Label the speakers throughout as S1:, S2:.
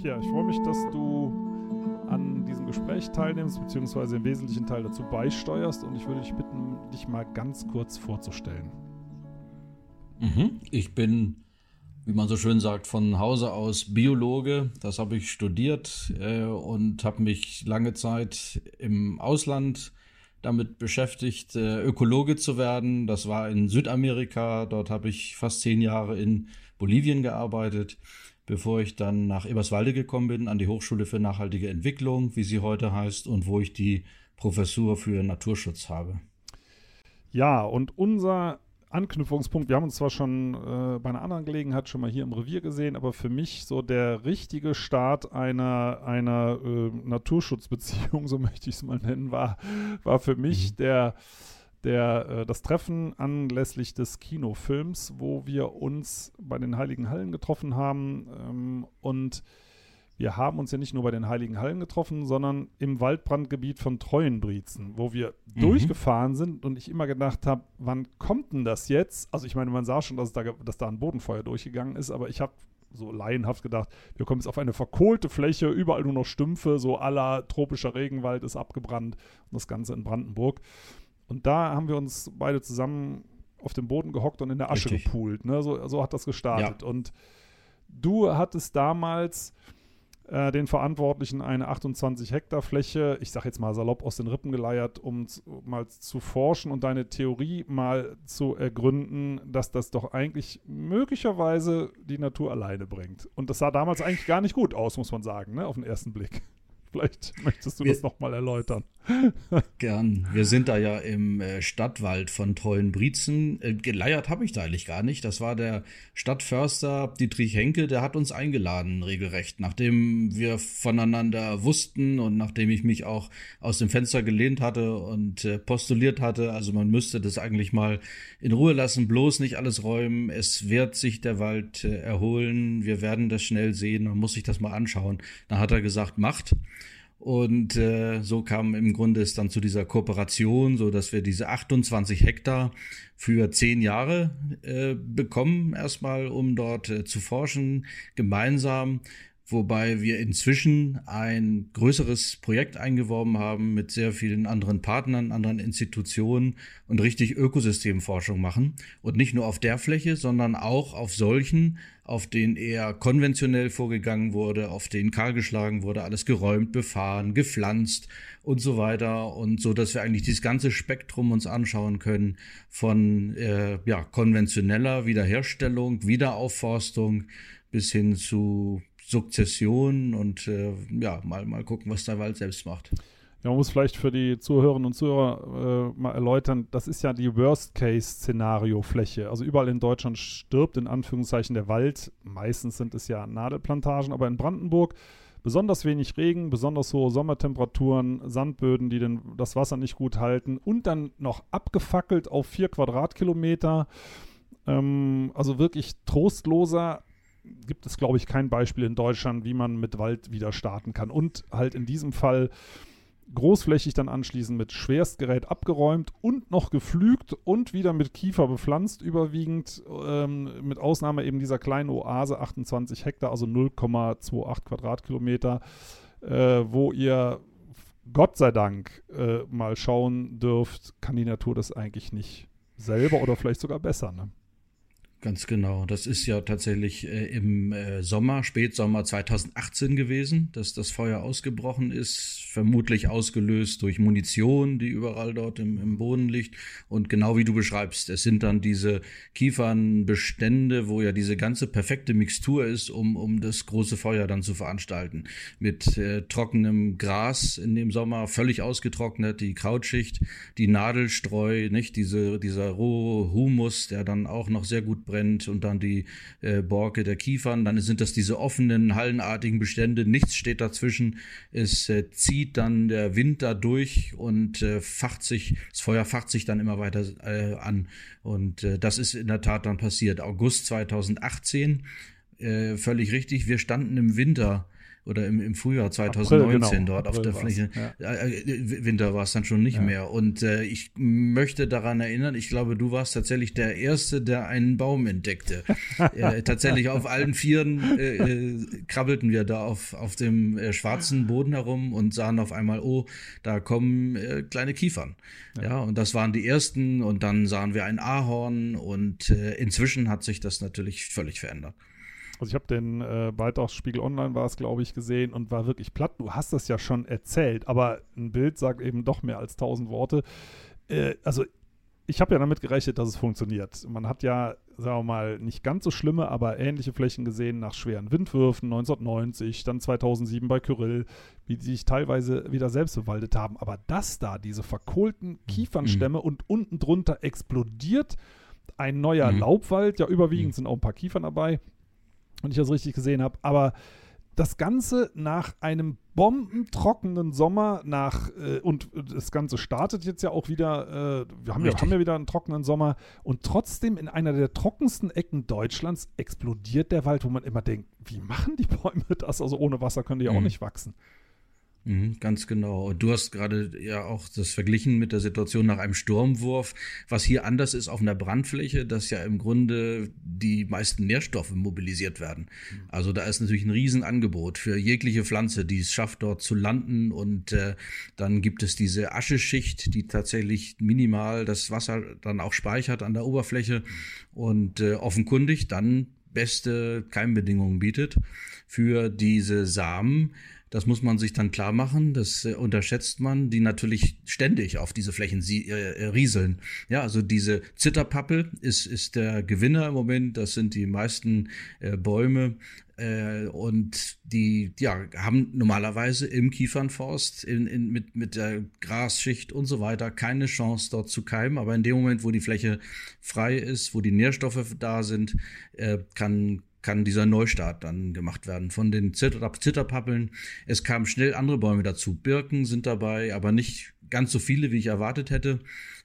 S1: Pia, ich freue mich, dass du an diesem Gespräch teilnimmst, beziehungsweise im wesentlichen Teil dazu beisteuerst. Und ich würde dich bitten, dich mal ganz kurz vorzustellen.
S2: Mhm. Ich bin, wie man so schön sagt, von Hause aus Biologe. Das habe ich studiert äh, und habe mich lange Zeit im Ausland damit beschäftigt, äh, Ökologe zu werden. Das war in Südamerika. Dort habe ich fast zehn Jahre in Bolivien gearbeitet bevor ich dann nach Eberswalde gekommen bin, an die Hochschule für nachhaltige Entwicklung, wie sie heute heißt, und wo ich die Professur für Naturschutz habe.
S1: Ja, und unser Anknüpfungspunkt, wir haben uns zwar schon äh, bei einer anderen Gelegenheit schon mal hier im Revier gesehen, aber für mich so der richtige Start einer, einer äh, Naturschutzbeziehung, so möchte ich es mal nennen, war, war für mich mhm. der der, äh, das Treffen anlässlich des Kinofilms, wo wir uns bei den Heiligen Hallen getroffen haben. Ähm, und wir haben uns ja nicht nur bei den Heiligen Hallen getroffen, sondern im Waldbrandgebiet von Treuenbrietzen, wo wir mhm. durchgefahren sind und ich immer gedacht habe, wann kommt denn das jetzt? Also ich meine, man sah schon, dass, da, dass da ein Bodenfeuer durchgegangen ist, aber ich habe so laienhaft gedacht, wir kommen jetzt auf eine verkohlte Fläche, überall nur noch Stümpfe, so aller tropischer Regenwald ist abgebrannt und das Ganze in Brandenburg. Und da haben wir uns beide zusammen auf dem Boden gehockt und in der Asche Richtig. gepoolt. Ne? So, so hat das gestartet. Ja. Und du hattest damals äh, den Verantwortlichen eine 28 Hektar Fläche, ich sag jetzt mal salopp, aus den Rippen geleiert, um mal zu forschen und deine Theorie mal zu ergründen, dass das doch eigentlich möglicherweise die Natur alleine bringt. Und das sah damals eigentlich gar nicht gut aus, muss man sagen, ne? auf den ersten Blick. Vielleicht möchtest du wir, das nochmal erläutern.
S2: Gern. Wir sind da ja im äh, Stadtwald von Treuenbrietzen. Äh, geleiert habe ich da eigentlich gar nicht. Das war der Stadtförster Dietrich Henke, der hat uns eingeladen, regelrecht. Nachdem wir voneinander wussten und nachdem ich mich auch aus dem Fenster gelehnt hatte und äh, postuliert hatte, also man müsste das eigentlich mal in Ruhe lassen, bloß nicht alles räumen. Es wird sich der Wald erholen. Wir werden das schnell sehen. Man muss sich das mal anschauen. Dann hat er gesagt, macht. Und äh, so kam im Grunde es dann zu dieser Kooperation, so dass wir diese 28 Hektar für zehn Jahre äh, bekommen, erstmal, um dort äh, zu forschen, gemeinsam wobei wir inzwischen ein größeres Projekt eingeworben haben mit sehr vielen anderen Partnern, anderen Institutionen und richtig Ökosystemforschung machen. Und nicht nur auf der Fläche, sondern auch auf solchen, auf denen eher konventionell vorgegangen wurde, auf denen kahlgeschlagen wurde, alles geräumt, befahren, gepflanzt und so weiter. Und so, dass wir eigentlich dieses ganze Spektrum uns anschauen können von äh, ja, konventioneller Wiederherstellung, Wiederaufforstung bis hin zu Sukzession und äh, ja, mal, mal gucken, was der Wald selbst macht.
S1: Ja, man muss vielleicht für die Zuhörerinnen und Zuhörer äh, mal erläutern, das ist ja die Worst-Case-Szenario-Fläche. Also überall in Deutschland stirbt in Anführungszeichen der Wald. Meistens sind es ja Nadelplantagen, aber in Brandenburg besonders wenig Regen, besonders hohe Sommertemperaturen, Sandböden, die den, das Wasser nicht gut halten und dann noch abgefackelt auf vier Quadratkilometer. Ähm, also wirklich trostloser gibt es, glaube ich, kein Beispiel in Deutschland, wie man mit Wald wieder starten kann. Und halt in diesem Fall großflächig dann anschließend mit Schwerstgerät abgeräumt und noch geflügt und wieder mit Kiefer bepflanzt, überwiegend ähm, mit Ausnahme eben dieser kleinen Oase, 28 Hektar, also 0,28 Quadratkilometer, äh, wo ihr Gott sei Dank äh, mal schauen dürft, kann die Natur das eigentlich nicht selber oder vielleicht sogar besser. Ne?
S2: Ganz genau. Das ist ja tatsächlich äh, im äh, Sommer, Spätsommer 2018 gewesen, dass das Feuer ausgebrochen ist, vermutlich ausgelöst durch Munition, die überall dort im, im Boden liegt. Und genau wie du beschreibst, es sind dann diese Kiefernbestände, wo ja diese ganze perfekte Mixtur ist, um, um das große Feuer dann zu veranstalten. Mit äh, trockenem Gras in dem Sommer, völlig ausgetrocknet, die Krautschicht, die Nadelstreu, nicht diese, dieser rohe Humus, der dann auch noch sehr gut brennt und dann die äh, Borke der Kiefern. Dann sind das diese offenen, hallenartigen Bestände. Nichts steht dazwischen. Es äh, zieht dann der Wind da durch und äh, facht sich, das Feuer facht sich dann immer weiter äh, an. Und äh, das ist in der Tat dann passiert. August 2018, äh, völlig richtig. Wir standen im Winter oder im, im Frühjahr 2019
S1: April, genau.
S2: dort
S1: April
S2: auf der Fläche.
S1: Ja.
S2: Äh, Winter war es dann schon nicht ja. mehr. Und äh, ich möchte daran erinnern, ich glaube, du warst tatsächlich der Erste, der einen Baum entdeckte. äh, tatsächlich auf allen Vieren äh, äh, krabbelten wir da auf, auf dem äh, schwarzen Boden herum und sahen auf einmal, oh, da kommen äh, kleine Kiefern. Ja. ja. und das waren die ersten und dann sahen wir ein Ahorn und äh, inzwischen hat sich das natürlich völlig verändert.
S1: Also ich habe den äh, Beitrag Spiegel Online war es, glaube ich, gesehen und war wirklich platt. Du hast das ja schon erzählt, aber ein Bild sagt eben doch mehr als tausend Worte. Äh, also ich habe ja damit gerechnet, dass es funktioniert. Man hat ja, sagen wir mal, nicht ganz so schlimme, aber ähnliche Flächen gesehen nach schweren Windwürfen 1990, dann 2007 bei Kyrill, wie die sich teilweise wieder selbst bewaldet haben. Aber das da, diese verkohlten Kiefernstämme mhm. und unten drunter explodiert ein neuer mhm. Laubwald, ja überwiegend mhm. sind auch ein paar Kiefern dabei, wenn ich das richtig gesehen habe. Aber das Ganze nach einem bombentrockenen Sommer nach äh, und das Ganze startet jetzt ja auch wieder, äh, wir haben ja, haben ja wieder einen trockenen Sommer und trotzdem in einer der trockensten Ecken Deutschlands explodiert der Wald, wo man immer denkt, wie machen die Bäume das? Also ohne Wasser können die ja mhm. auch nicht wachsen.
S2: Mhm, ganz genau. Und du hast gerade ja auch das verglichen mit der Situation nach einem Sturmwurf. Was hier anders ist auf einer Brandfläche, dass ja im Grunde die meisten Nährstoffe mobilisiert werden. Mhm. Also da ist natürlich ein Riesenangebot für jegliche Pflanze, die es schafft, dort zu landen. Und äh, dann gibt es diese Ascheschicht, die tatsächlich minimal das Wasser dann auch speichert an der Oberfläche und äh, offenkundig dann beste Keimbedingungen bietet für diese Samen das muss man sich dann klar machen. Das äh, unterschätzt man, die natürlich ständig auf diese Flächen sie, äh, äh, rieseln. Ja, also diese Zitterpappel ist, ist der Gewinner im Moment. Das sind die meisten äh, Bäume. Äh, und die ja, haben normalerweise im Kiefernforst in, in, mit, mit der Grasschicht und so weiter keine Chance dort zu keimen. Aber in dem Moment, wo die Fläche frei ist, wo die Nährstoffe da sind, äh, kann kann dieser Neustart dann gemacht werden von den Zitter Zitterpappeln. Es kamen schnell andere Bäume dazu. Birken sind dabei, aber nicht ganz so viele, wie ich erwartet hätte.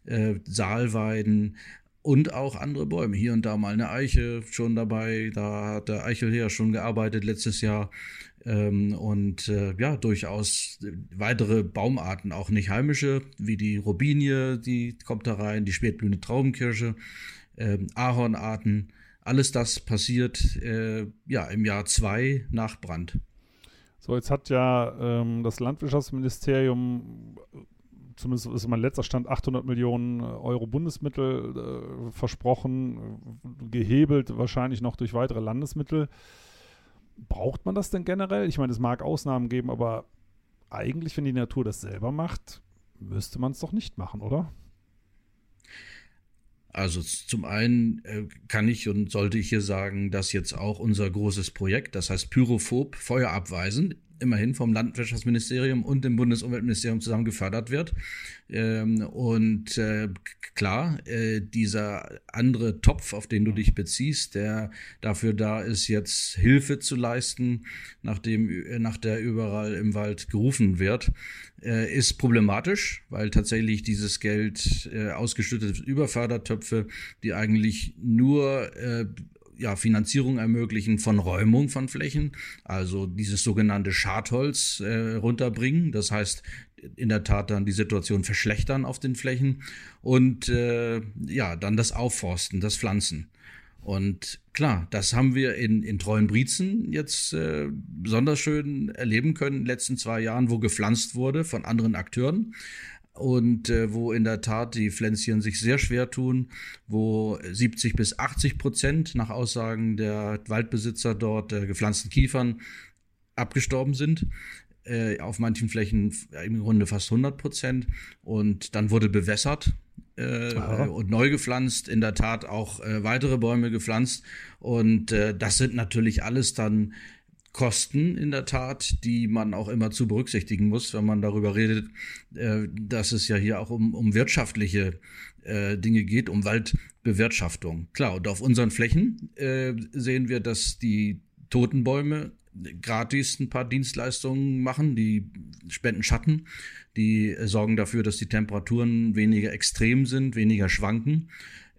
S2: Äh, Saalweiden und auch andere Bäume. Hier und da mal eine Eiche schon dabei. Da hat der Eichel ja schon gearbeitet letztes Jahr. Ähm, und äh, ja, durchaus weitere Baumarten, auch nicht heimische, wie die Robinie, die kommt da rein, die spätblühende Traubenkirsche, ähm, Ahornarten alles das passiert äh, ja im Jahr zwei nach Brand.
S1: So, jetzt hat ja ähm, das Landwirtschaftsministerium, zumindest ist mein letzter Stand, 800 Millionen Euro Bundesmittel äh, versprochen, gehebelt wahrscheinlich noch durch weitere Landesmittel. Braucht man das denn generell? Ich meine, es mag Ausnahmen geben, aber eigentlich, wenn die Natur das selber macht, müsste man es doch nicht machen, oder?
S2: Also zum einen äh, kann ich und sollte ich hier sagen, dass jetzt auch unser großes Projekt, das heißt Pyrophob, Feuer abweisen, immerhin vom Landwirtschaftsministerium und dem Bundesumweltministerium zusammen gefördert wird. Ähm, und äh, klar, äh, dieser andere Topf, auf den du dich beziehst, der dafür da ist, jetzt Hilfe zu leisten, nachdem, äh, nach der überall im Wald gerufen wird, ist problematisch, weil tatsächlich dieses Geld ausgeschüttet wird über Fördertöpfe, die eigentlich nur ja, Finanzierung ermöglichen von Räumung von Flächen, also dieses sogenannte Schadholz äh, runterbringen. Das heißt, in der Tat dann die Situation verschlechtern auf den Flächen und äh, ja, dann das Aufforsten, das Pflanzen. Und klar, das haben wir in, in Treuenbrietzen jetzt äh, besonders schön erleben können in den letzten zwei Jahren, wo gepflanzt wurde von anderen Akteuren und äh, wo in der Tat die Pflänzchen sich sehr schwer tun, wo 70 bis 80 Prozent nach Aussagen der Waldbesitzer dort äh, gepflanzten Kiefern abgestorben sind. Äh, auf manchen Flächen im Grunde fast 100 Prozent. Und dann wurde bewässert äh, und neu gepflanzt, in der Tat auch äh, weitere Bäume gepflanzt. Und äh, das sind natürlich alles dann Kosten in der Tat, die man auch immer zu berücksichtigen muss, wenn man darüber redet, äh, dass es ja hier auch um, um wirtschaftliche äh, Dinge geht, um Waldbewirtschaftung. Klar, und auf unseren Flächen äh, sehen wir, dass die Totenbäume gratis ein paar Dienstleistungen machen, die spenden Schatten, die sorgen dafür, dass die Temperaturen weniger extrem sind, weniger schwanken.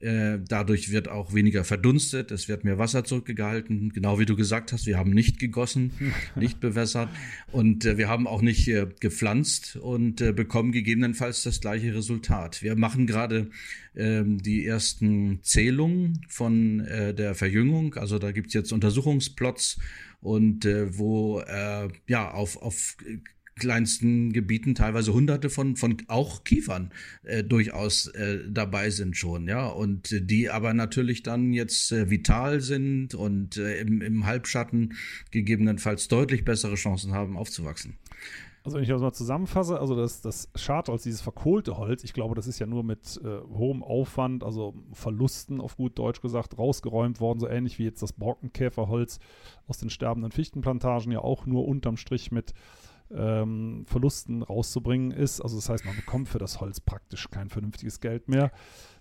S2: Äh, dadurch wird auch weniger verdunstet, es wird mehr Wasser zurückgehalten. Genau wie du gesagt hast, wir haben nicht gegossen, nicht bewässert und äh, wir haben auch nicht äh, gepflanzt und äh, bekommen gegebenenfalls das gleiche Resultat. Wir machen gerade ähm, die ersten Zählungen von der Verjüngung. Also da gibt's jetzt Untersuchungsplots und äh, wo äh, ja auf, auf kleinsten Gebieten teilweise hunderte von, von auch Kiefern äh, durchaus äh, dabei sind schon, ja. Und die aber natürlich dann jetzt äh, vital sind und äh, im, im Halbschatten gegebenenfalls deutlich bessere Chancen haben, aufzuwachsen.
S1: Also wenn ich das mal zusammenfasse, also das, das Schadholz, dieses verkohlte Holz, ich glaube, das ist ja nur mit äh, hohem Aufwand, also Verlusten auf gut Deutsch gesagt, rausgeräumt worden, so ähnlich wie jetzt das Borkenkäferholz aus den sterbenden Fichtenplantagen ja auch nur unterm Strich mit ähm, Verlusten rauszubringen ist. Also das heißt, man bekommt für das Holz praktisch kein vernünftiges Geld mehr.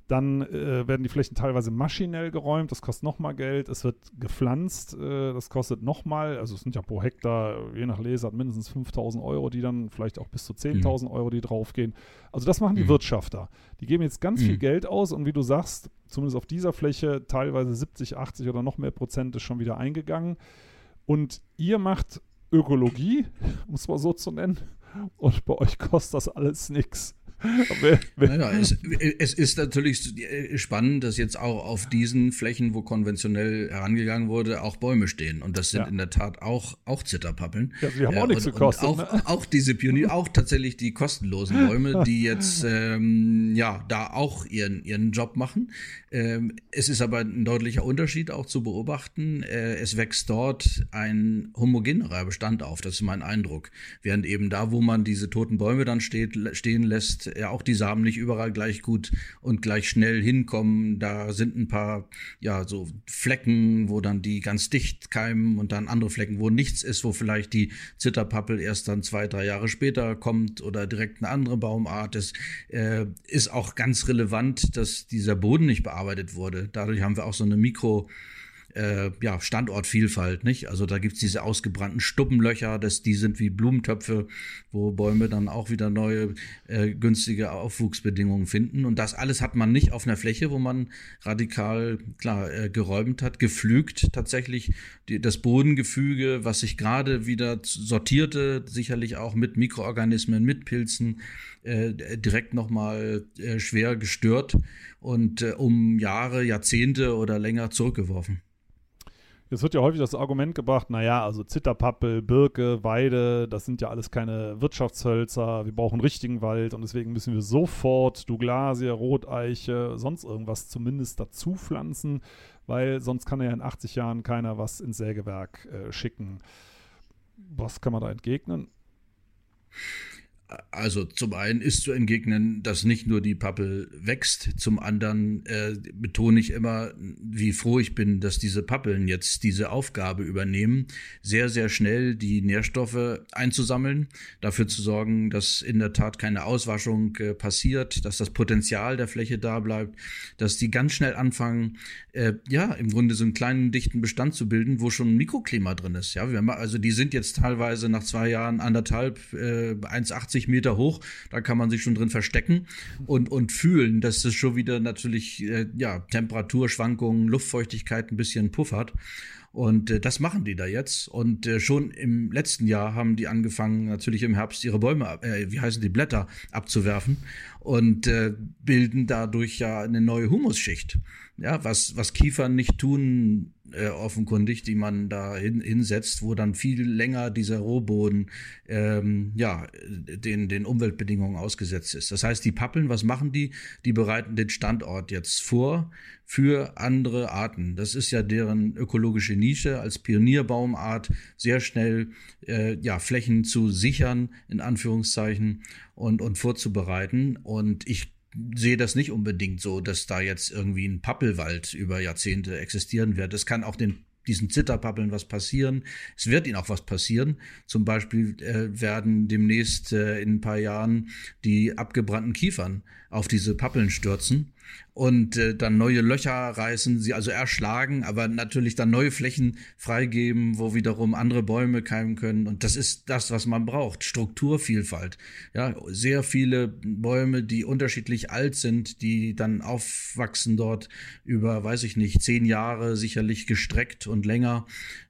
S1: Dann äh, werden die Flächen teilweise maschinell geräumt, das kostet nochmal Geld. Es wird gepflanzt, äh, das kostet nochmal, also es sind ja pro Hektar, je nach Lesart, mindestens 5000 Euro, die dann vielleicht auch bis zu 10.000 mhm. Euro, die draufgehen. Also das machen die mhm. Wirtschafter. Die geben jetzt ganz mhm. viel Geld aus und wie du sagst, zumindest auf dieser Fläche, teilweise 70, 80 oder noch mehr Prozent ist schon wieder eingegangen. Und ihr macht Ökologie, muss man so zu nennen. Und bei euch kostet das alles nichts.
S2: Naja, es, es, ist natürlich spannend, dass jetzt auch auf diesen Flächen, wo konventionell herangegangen wurde, auch Bäume stehen. Und das sind ja. in der Tat auch, auch Zitterpappeln.
S1: Ja, die haben auch nichts gekostet.
S2: Auch, ne? auch diese Pionier, auch tatsächlich die kostenlosen Bäume, die jetzt ähm, ja da auch ihren, ihren Job machen. Ähm, es ist aber ein deutlicher Unterschied auch zu beobachten. Äh, es wächst dort ein homogenerer Bestand auf, das ist mein Eindruck. Während eben da, wo man diese toten Bäume dann steht, stehen lässt, ja auch die Samen nicht überall gleich gut und gleich schnell hinkommen. Da sind ein paar, ja, so Flecken, wo dann die ganz dicht keimen und dann andere Flecken, wo nichts ist, wo vielleicht die Zitterpappel erst dann zwei, drei Jahre später kommt oder direkt eine andere Baumart. Es äh, ist auch ganz relevant, dass dieser Boden nicht bearbeitet wurde. Dadurch haben wir auch so eine Mikro- äh, ja, Standortvielfalt, nicht? Also da gibt's diese ausgebrannten Stuppenlöcher, das, die sind wie Blumentöpfe, wo Bäume dann auch wieder neue äh, günstige Aufwuchsbedingungen finden. Und das alles hat man nicht auf einer Fläche, wo man radikal, klar, äh, geräumt hat, gepflügt tatsächlich die, das Bodengefüge, was sich gerade wieder sortierte, sicherlich auch mit Mikroorganismen, mit Pilzen, äh, direkt nochmal äh, schwer gestört und äh, um Jahre, Jahrzehnte oder länger zurückgeworfen.
S1: Es wird ja häufig das Argument gebracht, naja, also Zitterpappel, Birke, Weide, das sind ja alles keine Wirtschaftshölzer, wir brauchen richtigen Wald und deswegen müssen wir sofort Douglasie, Roteiche, sonst irgendwas zumindest dazu pflanzen, weil sonst kann ja in 80 Jahren keiner was ins Sägewerk äh, schicken. Was kann man da entgegnen?
S2: Also zum einen ist zu entgegnen, dass nicht nur die Pappel wächst, zum anderen äh, betone ich immer, wie froh ich bin, dass diese Pappeln jetzt diese Aufgabe übernehmen, sehr, sehr schnell die Nährstoffe einzusammeln, dafür zu sorgen, dass in der Tat keine Auswaschung äh, passiert, dass das Potenzial der Fläche da bleibt, dass die ganz schnell anfangen, äh, ja, im Grunde so einen kleinen dichten Bestand zu bilden, wo schon ein Mikroklima drin ist. Ja, wir haben, also die sind jetzt teilweise nach zwei Jahren anderthalb, äh, 1,80 80 Meter hoch, da kann man sich schon drin verstecken und, und fühlen, dass es schon wieder natürlich äh, ja, Temperaturschwankungen, Luftfeuchtigkeit ein bisschen puffert. Und äh, das machen die da jetzt. Und äh, schon im letzten Jahr haben die angefangen, natürlich im Herbst ihre Bäume, äh, wie heißen die Blätter, abzuwerfen und äh, bilden dadurch ja eine neue Humusschicht. Ja, was, was Kiefern nicht tun äh, offenkundig, die man da hin, hinsetzt, wo dann viel länger dieser Rohboden ähm, ja, den, den Umweltbedingungen ausgesetzt ist. Das heißt, die Pappeln, was machen die? Die bereiten den Standort jetzt vor für andere Arten. Das ist ja deren ökologische Nische als Pionierbaumart, sehr schnell äh, ja, Flächen zu sichern, in Anführungszeichen, und, und vorzubereiten. Und ich sehe das nicht unbedingt so, dass da jetzt irgendwie ein Pappelwald über Jahrzehnte existieren wird. Das kann auch den diesen Zitterpappeln was passieren. Es wird ihnen auch was passieren. Zum Beispiel äh, werden demnächst äh, in ein paar Jahren die abgebrannten Kiefern auf diese Pappeln stürzen und äh, dann neue Löcher reißen, sie also erschlagen, aber natürlich dann neue Flächen freigeben, wo wiederum andere Bäume keimen können. Und das ist das, was man braucht. Strukturvielfalt. Ja, sehr viele Bäume, die unterschiedlich alt sind, die dann aufwachsen dort über, weiß ich nicht, zehn Jahre sicherlich gestreckt und länger.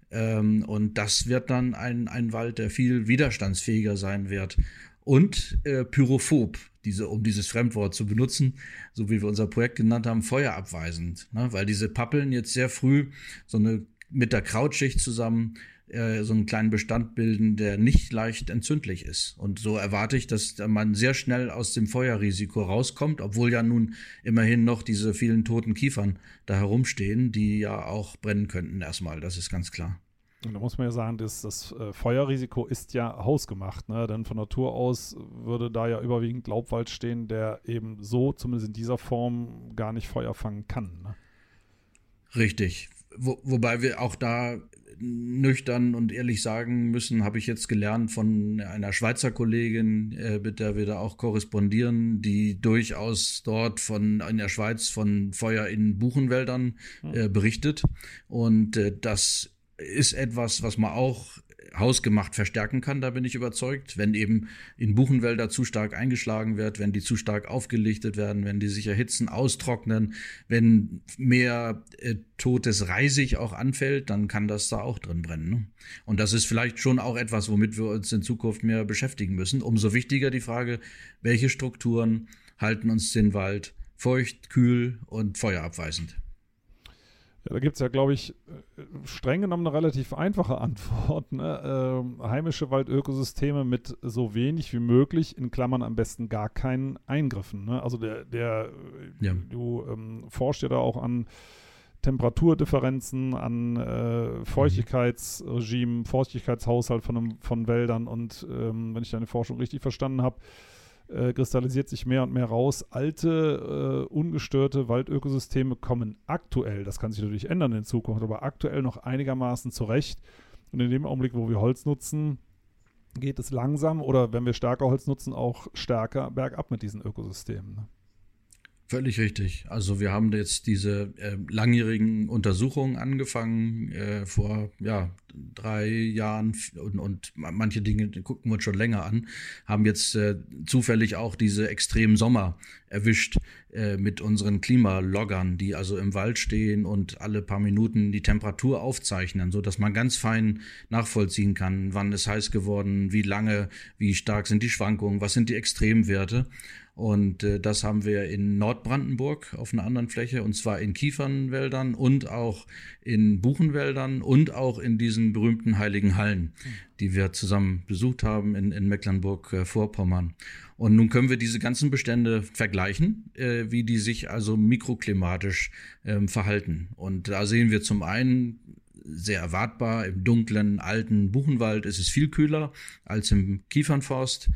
S2: Ähm, und das wird dann ein, ein Wald, der viel widerstandsfähiger sein wird. Und äh, pyrophob, diese, um dieses Fremdwort zu benutzen, so wie wir unser Projekt genannt haben, feuerabweisend. Ne? Weil diese Pappeln jetzt sehr früh so eine mit der Krautschicht zusammen äh, so einen kleinen Bestand bilden, der nicht leicht entzündlich ist. Und so erwarte ich, dass man sehr schnell aus dem Feuerrisiko rauskommt, obwohl ja nun immerhin noch diese vielen toten Kiefern da herumstehen, die ja auch brennen könnten erstmal, das ist ganz klar.
S1: Und da muss man ja sagen, das, das äh, Feuerrisiko ist ja hausgemacht. Ne? Denn von Natur aus würde da ja überwiegend Laubwald stehen, der eben so, zumindest in dieser Form, gar nicht Feuer fangen kann. Ne?
S2: Richtig. Wo, wobei wir auch da nüchtern und ehrlich sagen müssen, habe ich jetzt gelernt von einer Schweizer Kollegin, äh, mit der wir da auch korrespondieren, die durchaus dort von in der Schweiz von Feuer in Buchenwäldern äh, berichtet. Und äh, das ist etwas, was man auch hausgemacht verstärken kann, da bin ich überzeugt. Wenn eben in Buchenwälder zu stark eingeschlagen wird, wenn die zu stark aufgelichtet werden, wenn die sich erhitzen, austrocknen, wenn mehr äh, totes Reisig auch anfällt, dann kann das da auch drin brennen. Ne? Und das ist vielleicht schon auch etwas, womit wir uns in Zukunft mehr beschäftigen müssen. Umso wichtiger die Frage, welche Strukturen halten uns den Wald feucht, kühl und feuerabweisend.
S1: Ja, da gibt es ja, glaube ich, äh, streng genommen eine relativ einfache Antwort. Ne? Ähm, heimische Waldökosysteme mit so wenig wie möglich, in Klammern am besten gar keinen Eingriffen. Ne? Also der, der ja. du ähm, forschst ja da auch an Temperaturdifferenzen, an äh, Feuchtigkeitsregimen, Feuchtigkeitshaushalt von, von Wäldern und ähm, wenn ich deine Forschung richtig verstanden habe, äh, kristallisiert sich mehr und mehr raus. Alte, äh, ungestörte Waldökosysteme kommen aktuell, das kann sich natürlich ändern in Zukunft, aber aktuell noch einigermaßen zurecht. Und in dem Augenblick, wo wir Holz nutzen, geht es langsam oder wenn wir stärker Holz nutzen, auch stärker bergab mit diesen Ökosystemen. Ne?
S2: Völlig richtig. Also wir haben jetzt diese äh, langjährigen Untersuchungen angefangen äh, vor ja drei Jahren und, und manche Dinge gucken wir uns schon länger an, haben jetzt äh, zufällig auch diese extremen Sommer erwischt äh, mit unseren Klimaloggern, die also im Wald stehen und alle paar Minuten die Temperatur aufzeichnen, so dass man ganz fein nachvollziehen kann, wann ist heiß geworden, wie lange, wie stark sind die Schwankungen, was sind die Extremwerte. Und äh, das haben wir in Nordbrandenburg auf einer anderen Fläche, und zwar in Kiefernwäldern und auch in Buchenwäldern und auch in diesen berühmten heiligen Hallen, die wir zusammen besucht haben in, in Mecklenburg-Vorpommern. Und nun können wir diese ganzen Bestände vergleichen, äh, wie die sich also mikroklimatisch ähm, verhalten. Und da sehen wir zum einen sehr erwartbar, im dunklen, alten Buchenwald ist es viel kühler als im Kiefernforst.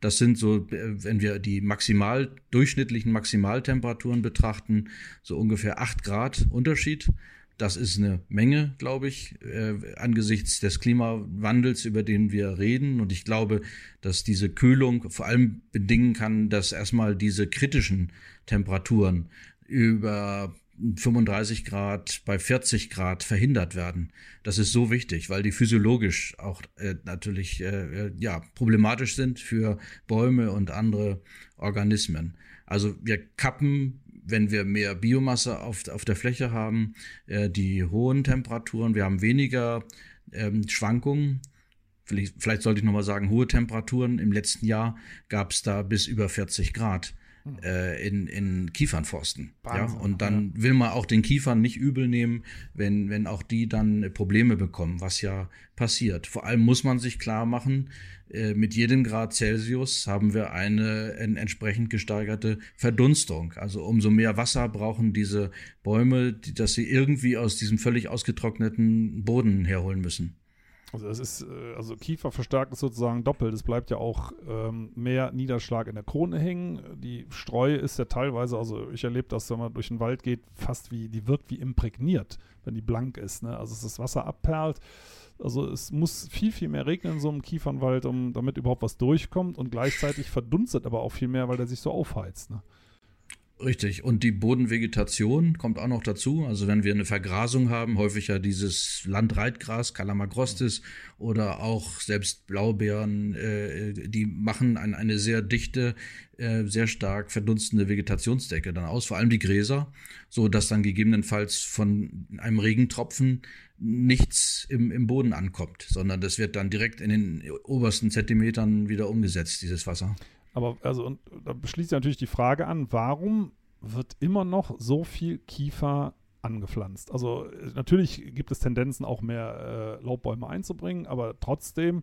S2: Das sind so, äh, wenn wir die maximal, durchschnittlichen Maximaltemperaturen betrachten, so ungefähr acht Grad Unterschied. Das ist eine Menge, glaube ich, äh, angesichts des Klimawandels, über den wir reden. Und ich glaube, dass diese Kühlung vor allem bedingen kann, dass erstmal diese kritischen Temperaturen über 35 Grad bei 40 Grad verhindert werden. Das ist so wichtig, weil die physiologisch auch äh, natürlich äh, äh, ja problematisch sind für Bäume und andere Organismen. Also wir kappen, wenn wir mehr Biomasse auf, auf der Fläche haben, äh, die hohen Temperaturen. Wir haben weniger ähm, Schwankungen. Vielleicht, vielleicht sollte ich nochmal sagen, hohe Temperaturen. Im letzten Jahr gab es da bis über 40 Grad äh, in, in Kiefernforsten. Wahnsinn, ja? Und dann ja. will man auch den Kiefern nicht übel nehmen, wenn, wenn auch die dann Probleme bekommen, was ja passiert. Vor allem muss man sich klar machen, äh, mit jedem Grad Celsius haben wir eine, eine entsprechend gesteigerte Verdunstung. Also umso mehr Wasser brauchen diese Bäume, die, dass sie irgendwie aus diesem völlig ausgetrockneten Boden herholen müssen.
S1: Also es ist, äh, also Kiefer verstärkt es sozusagen doppelt. Es bleibt ja auch ähm, mehr Niederschlag in der Krone hängen. Die Streu ist ja teilweise, also ich erlebe das, wenn man durch den Wald geht, fast wie, die wirkt wie imprägniert, wenn die blank ist. Ne? Also es das Wasser abperlt. Also es muss viel, viel mehr regnen in so einem Kiefernwald, um, damit überhaupt was durchkommt und gleichzeitig verdunstet aber auch viel mehr, weil der sich so aufheizt. Ne?
S2: Richtig. Und die Bodenvegetation kommt auch noch dazu. Also wenn wir eine Vergrasung haben, häufig ja dieses Landreitgras, Calamagrostis oder auch selbst Blaubeeren, äh, die machen ein, eine sehr dichte, äh, sehr stark verdunstende Vegetationsdecke dann aus, vor allem die Gräser, so dass dann gegebenenfalls von einem Regentropfen nichts im, im Boden ankommt, sondern das wird dann direkt in den obersten Zentimetern wieder umgesetzt, dieses Wasser.
S1: Aber also und da schließt sich natürlich die Frage an, warum wird immer noch so viel Kiefer angepflanzt? Also natürlich gibt es Tendenzen, auch mehr äh, Laubbäume einzubringen, aber trotzdem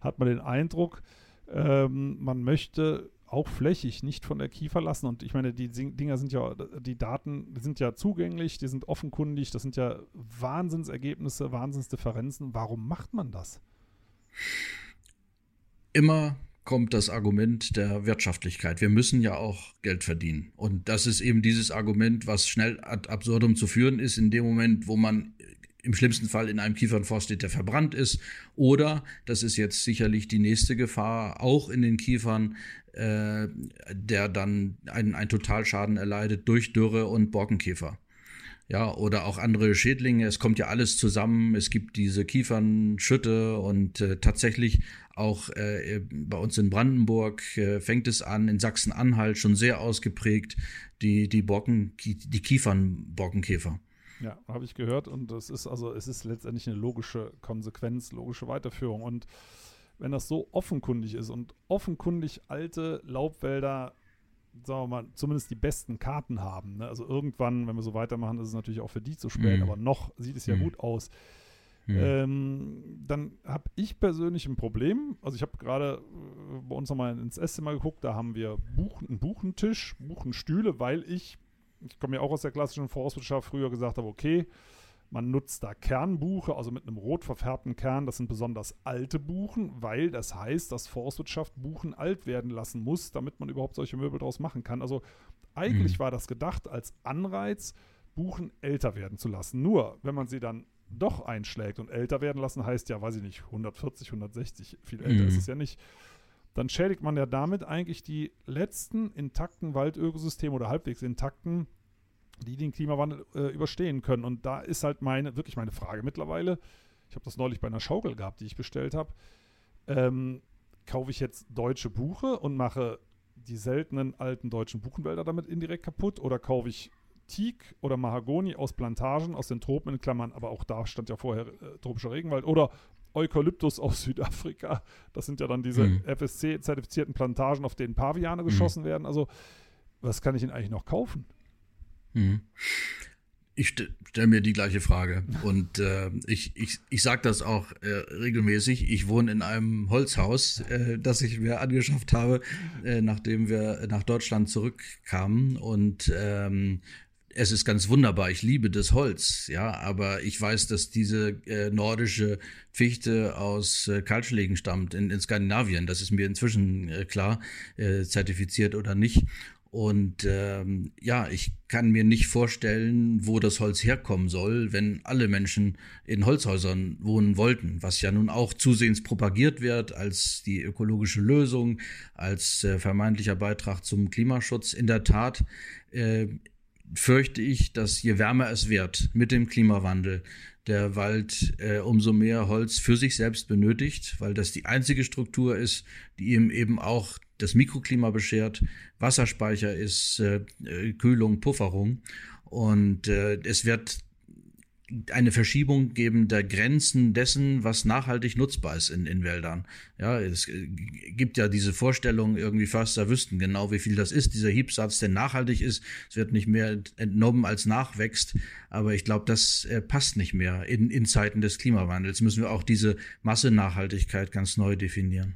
S1: hat man den Eindruck, ähm, man möchte auch flächig nicht von der Kiefer lassen. Und ich meine, die Dinger sind ja, die Daten die sind ja zugänglich, die sind offenkundig, das sind ja Wahnsinnsergebnisse, Wahnsinnsdifferenzen. Warum macht man das?
S2: Immer kommt das Argument der Wirtschaftlichkeit. Wir müssen ja auch Geld verdienen. Und das ist eben dieses Argument, was schnell ad absurdum zu führen ist, in dem Moment, wo man im schlimmsten Fall in einem Kiefernforst steht, der verbrannt ist. Oder, das ist jetzt sicherlich die nächste Gefahr, auch in den Kiefern, äh, der dann einen, einen Totalschaden erleidet durch Dürre und Borkenkäfer ja, oder auch andere Schädlinge. Es kommt ja alles zusammen. Es gibt diese Kiefernschütte und äh, tatsächlich auch äh, bei uns in Brandenburg äh, fängt es an, in Sachsen-Anhalt schon sehr ausgeprägt, die, die Borken, die Kiefernborkenkäfer.
S1: Ja, habe ich gehört und das ist also, es ist letztendlich eine logische Konsequenz, logische Weiterführung und wenn das so offenkundig ist und offenkundig alte Laubwälder sagen wir mal, zumindest die besten Karten haben. Ne? Also irgendwann, wenn wir so weitermachen, ist es natürlich auch für die zu spät, mhm. aber noch sieht es ja mhm. gut aus. Mhm. Ähm, dann habe ich persönlich ein Problem. Also ich habe gerade äh, bei uns nochmal ins Esszimmer geguckt, da haben wir Buch, einen Buchentisch, Buchenstühle, weil ich, ich komme ja auch aus der klassischen Forstwirtschaft, früher gesagt habe, okay, man nutzt da Kernbuche, also mit einem rot verfärbten Kern. Das sind besonders alte Buchen, weil das heißt, dass Forstwirtschaft Buchen alt werden lassen muss, damit man überhaupt solche Möbel daraus machen kann. Also eigentlich mhm. war das gedacht als Anreiz, Buchen älter werden zu lassen. Nur, wenn man sie dann doch einschlägt und älter werden lassen, heißt ja, weiß ich nicht, 140, 160, viel älter mhm. ist es ja nicht. Dann schädigt man ja damit eigentlich die letzten intakten Waldökosysteme oder halbwegs intakten die den Klimawandel äh, überstehen können. Und da ist halt meine, wirklich meine Frage mittlerweile. Ich habe das neulich bei einer Schaukel gehabt, die ich bestellt habe. Ähm, kaufe ich jetzt deutsche Buche und mache die seltenen alten deutschen Buchenwälder damit indirekt kaputt oder kaufe ich Teak oder Mahagoni aus Plantagen aus den Tropen in Klammern, aber auch da stand ja vorher äh, tropischer Regenwald oder Eukalyptus aus Südafrika. Das sind ja dann diese mhm. FSC-zertifizierten Plantagen, auf denen Paviane mhm. geschossen werden. Also, was kann ich denn eigentlich noch kaufen?
S2: Mhm. Ich st stelle mir die gleiche Frage und äh, ich, ich, ich sage das auch äh, regelmäßig. Ich wohne in einem Holzhaus, äh, das ich mir angeschafft habe, äh, nachdem wir nach Deutschland zurückkamen und ähm, es ist ganz wunderbar, ich liebe das Holz, ja, aber ich weiß, dass diese äh, nordische Fichte aus äh, Kaltschlägen stammt in, in Skandinavien. Das ist mir inzwischen äh, klar, äh, zertifiziert oder nicht. Und ähm, ja, ich kann mir nicht vorstellen, wo das Holz herkommen soll, wenn alle Menschen in Holzhäusern wohnen wollten, was ja nun auch zusehends propagiert wird als die ökologische Lösung, als äh, vermeintlicher Beitrag zum Klimaschutz. In der Tat äh, fürchte ich, dass je wärmer es wird mit dem Klimawandel, der Wald äh, umso mehr Holz für sich selbst benötigt, weil das die einzige Struktur ist, die ihm eben auch das Mikroklima beschert, Wasserspeicher ist, äh, äh, Kühlung, Pufferung. Und äh, es wird eine Verschiebung geben der Grenzen dessen, was nachhaltig nutzbar ist in, in Wäldern. Ja, es äh, gibt ja diese Vorstellung, irgendwie Förster wüssten genau, wie viel das ist, dieser Hiebsatz, der nachhaltig ist. Es wird nicht mehr entnommen als nachwächst. Aber ich glaube, das äh, passt nicht mehr. In, in Zeiten des Klimawandels müssen wir auch diese Massenachhaltigkeit ganz neu definieren.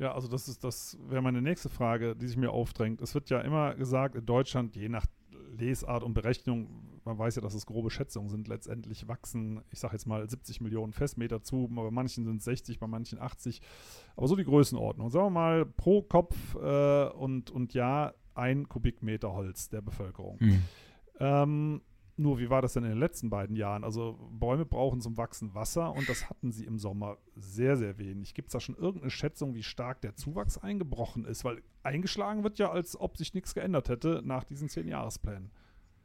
S1: Ja, also das ist, das wäre meine nächste Frage, die sich mir aufdrängt. Es wird ja immer gesagt, in Deutschland, je nach Lesart und Berechnung, man weiß ja, dass es grobe Schätzungen sind, letztendlich wachsen, ich sage jetzt mal 70 Millionen Festmeter zu, bei manchen sind es 60, bei manchen 80, aber so die Größenordnung. Sagen wir mal pro Kopf äh, und, und Jahr ein Kubikmeter Holz der Bevölkerung. Mhm. Ähm, nur wie war das denn in den letzten beiden Jahren? Also Bäume brauchen zum Wachsen Wasser und das hatten sie im Sommer sehr, sehr wenig. Gibt es da schon irgendeine Schätzung, wie stark der Zuwachs eingebrochen ist? Weil eingeschlagen wird ja, als ob sich nichts geändert hätte nach diesen zehn Jahresplänen.